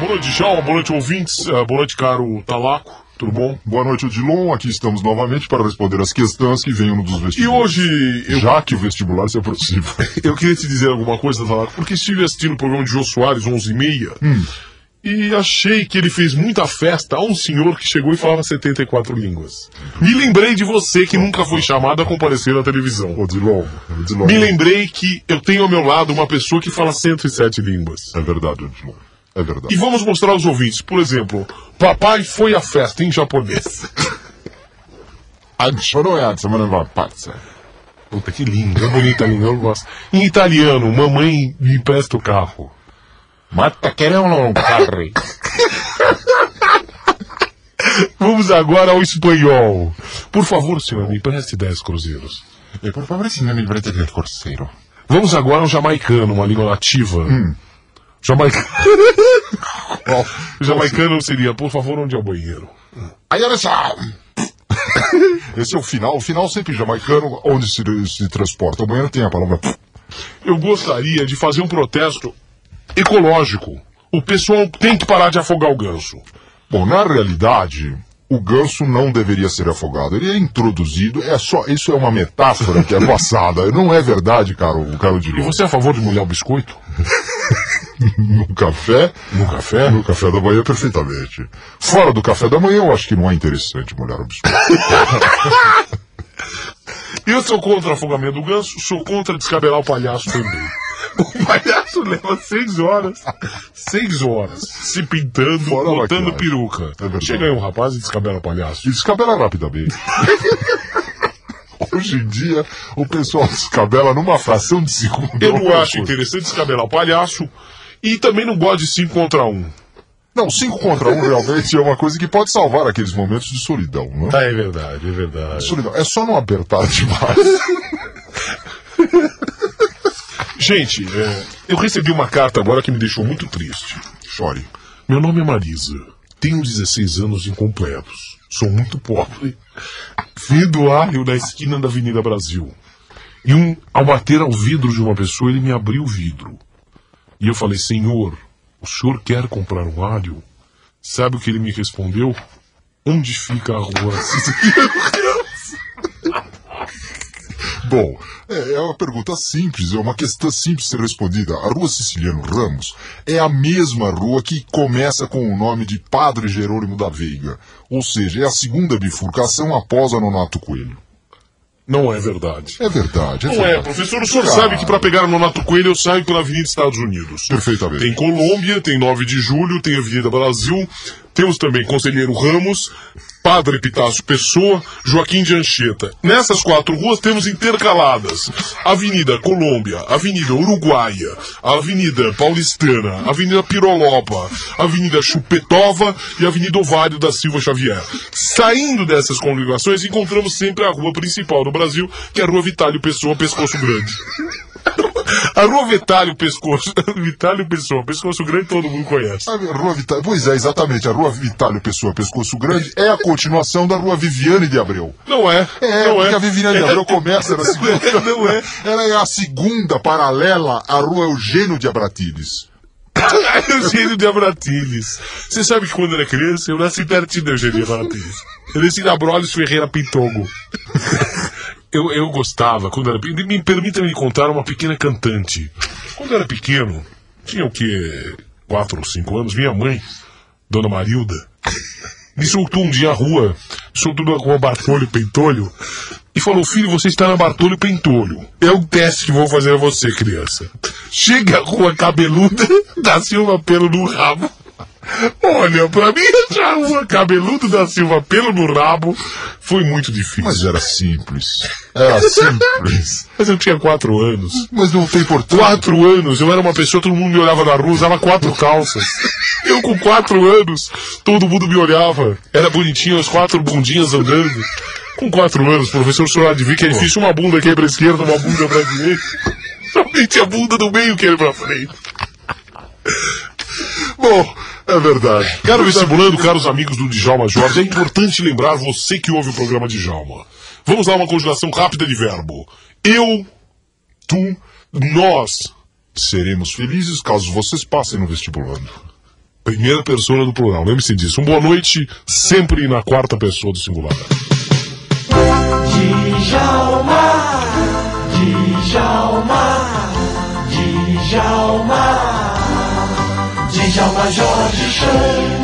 Boa noite, Djalma. Boa noite, ouvintes. Uh, boa noite, caro Talaco. Tudo bom? Boa noite, Odilon. Aqui estamos novamente para responder as questões que venham dos vestibulares. E hoje... Eu... Já que o vestibular se aproxima. eu queria te dizer alguma coisa, Talaco, porque estive assistindo o programa de Jô Soares, 11h30, hum. E achei que ele fez muita festa a um senhor que chegou e falava 74 línguas. Me lembrei de você que nunca foi chamado a comparecer na televisão. Odilon, Odilon. Me lembrei que eu tenho ao meu lado uma pessoa que fala 107 línguas. É verdade, Odilon. É verdade. E vamos mostrar aos ouvintes, por exemplo, papai foi à festa em japonês. Puta, que lindo, é bonita a língua, eu gosto. Em italiano, mamãe me empresta o carro. Um carro. Vamos agora ao espanhol. Por favor, senhor, me empreste 10 cruzeiros. E por favor, senhor, me empreste 10 cruzeiros. Vamos agora ao jamaicano, uma língua nativa. Hum. Jamaicano. Jamaicano seria, por favor, onde é o banheiro? Aí olha só. Esse é o final. O final sempre jamaicano, onde se, se transporta. O banheiro tem a palavra. Eu gostaria de fazer um protesto ecológico. O pessoal tem que parar de afogar o ganso. Bom, na realidade, o ganso não deveria ser afogado. Ele é introduzido, é só, isso é uma metáfora que é passada. Não é verdade, caro, caro E você é a favor de molhar o biscoito? no café? No café? No café da manhã, perfeitamente. Fora do café da manhã, eu acho que não é interessante molhar o biscoito. eu sou contra o afogamento do ganso, sou contra descabelar o palhaço também. O palhaço leva seis horas, seis horas, se pintando, Fora botando peruca. É Chega aí um rapaz e descabela o palhaço. E descabela rapidamente. Hoje em dia, o pessoal descabela numa fração de segundo. Eu não acho interessante descabelar o palhaço e também não gosto de 5 contra 1. Um. Não, 5 contra 1 um realmente é uma coisa que pode salvar aqueles momentos de solidão, não é? Ah, é verdade, é verdade. Solidão. É só não apertar demais. Gente, é, eu recebi uma carta agora que me deixou muito triste. Chore. Meu nome é Marisa. Tenho 16 anos incompletos. Sou muito pobre. Vim do arrio na esquina da Avenida Brasil. E um, ao bater ao vidro de uma pessoa, ele me abriu o vidro. E eu falei, senhor, o senhor quer comprar um alho? Sabe o que ele me respondeu? Onde fica a rua Bom, é, é uma pergunta simples, é uma questão simples de ser respondida. A rua Siciliano Ramos é a mesma rua que começa com o nome de Padre Jerônimo da Veiga. Ou seja, é a segunda bifurcação após a Nonato Coelho. Não é verdade. É verdade. É não é, verdade. é, professor. O senhor sabe que para pegar no Nato Coelho eu saio pela Avenida Estados Unidos. Perfeitamente. Tem Colômbia, tem 9 de Julho, tem Avenida Brasil, temos também Conselheiro Ramos, Padre Epitácio Pessoa, Joaquim de Anchieta. Nessas quatro ruas temos intercaladas Avenida Colômbia, Avenida Uruguaia, Avenida Paulistana, Avenida Pirolopa, Avenida Chupetova e Avenida Ovário da Silva Xavier. Saindo dessas congregações, encontramos sempre a rua principal do Brasil, que é a Rua Vitálio Pessoa, Pescoço Grande. A Rua Vitalho Pescoço. Vitalho Pessoa, Pescoço Grande todo mundo conhece. A Rua Vitalho, pois é, exatamente. A Rua Vitalho Pessoa, Pescoço Grande é a continuação da Rua Viviane de Abreu. Não é. É, não porque é. a Viviane de Abreu começa na segunda. Não é. Ela é a segunda paralela à Rua Eugênio de Abratides. Eugênio de Abratiles. Você sabe que quando era criança, eu nasci pertinho da Eugênio de Abratiles. Eu nasci na Brolis Ferreira Pintogo eu, eu gostava, quando era pequeno, me permita me contar uma pequena cantante. Quando era pequeno, tinha o que, quatro ou cinco anos, minha mãe, Dona Marilda, me soltou um dia à rua, soltou na rua Bartolho Pentolho, e falou, filho, você está na Bartolho Pentolho. É um teste que vou fazer a você, criança. Chega a rua cabeluda, da Silva pelo no rabo. Olha, pra mim cabeludo da Silva pelo no rabo foi muito difícil. Mas era simples. Era simples. Mas eu tinha quatro anos. Mas não tem importância. Quatro anos, eu era uma pessoa, todo mundo me olhava na rua, usava quatro calças. Eu com quatro anos, todo mundo me olhava. Era bonitinho, as quatro bundinhas andando. Com quatro anos, professor, o senhor adivinha que é difícil uma bunda aqui pra esquerda, uma bunda pra direita. Somente a bunda do meio que ele pra frente. Bom, é verdade. Caro vestibulando, caros amigos do Djalma Jorge, é importante lembrar você que ouve o programa Djalma. Vamos lá uma conjugação rápida de verbo. Eu tu, nós, seremos felizes caso vocês passem no vestibulando. primeira pessoa do plural, lembre-se disso. Um boa noite, sempre na quarta pessoa do singular. Djalma, Djalma Jorge chama.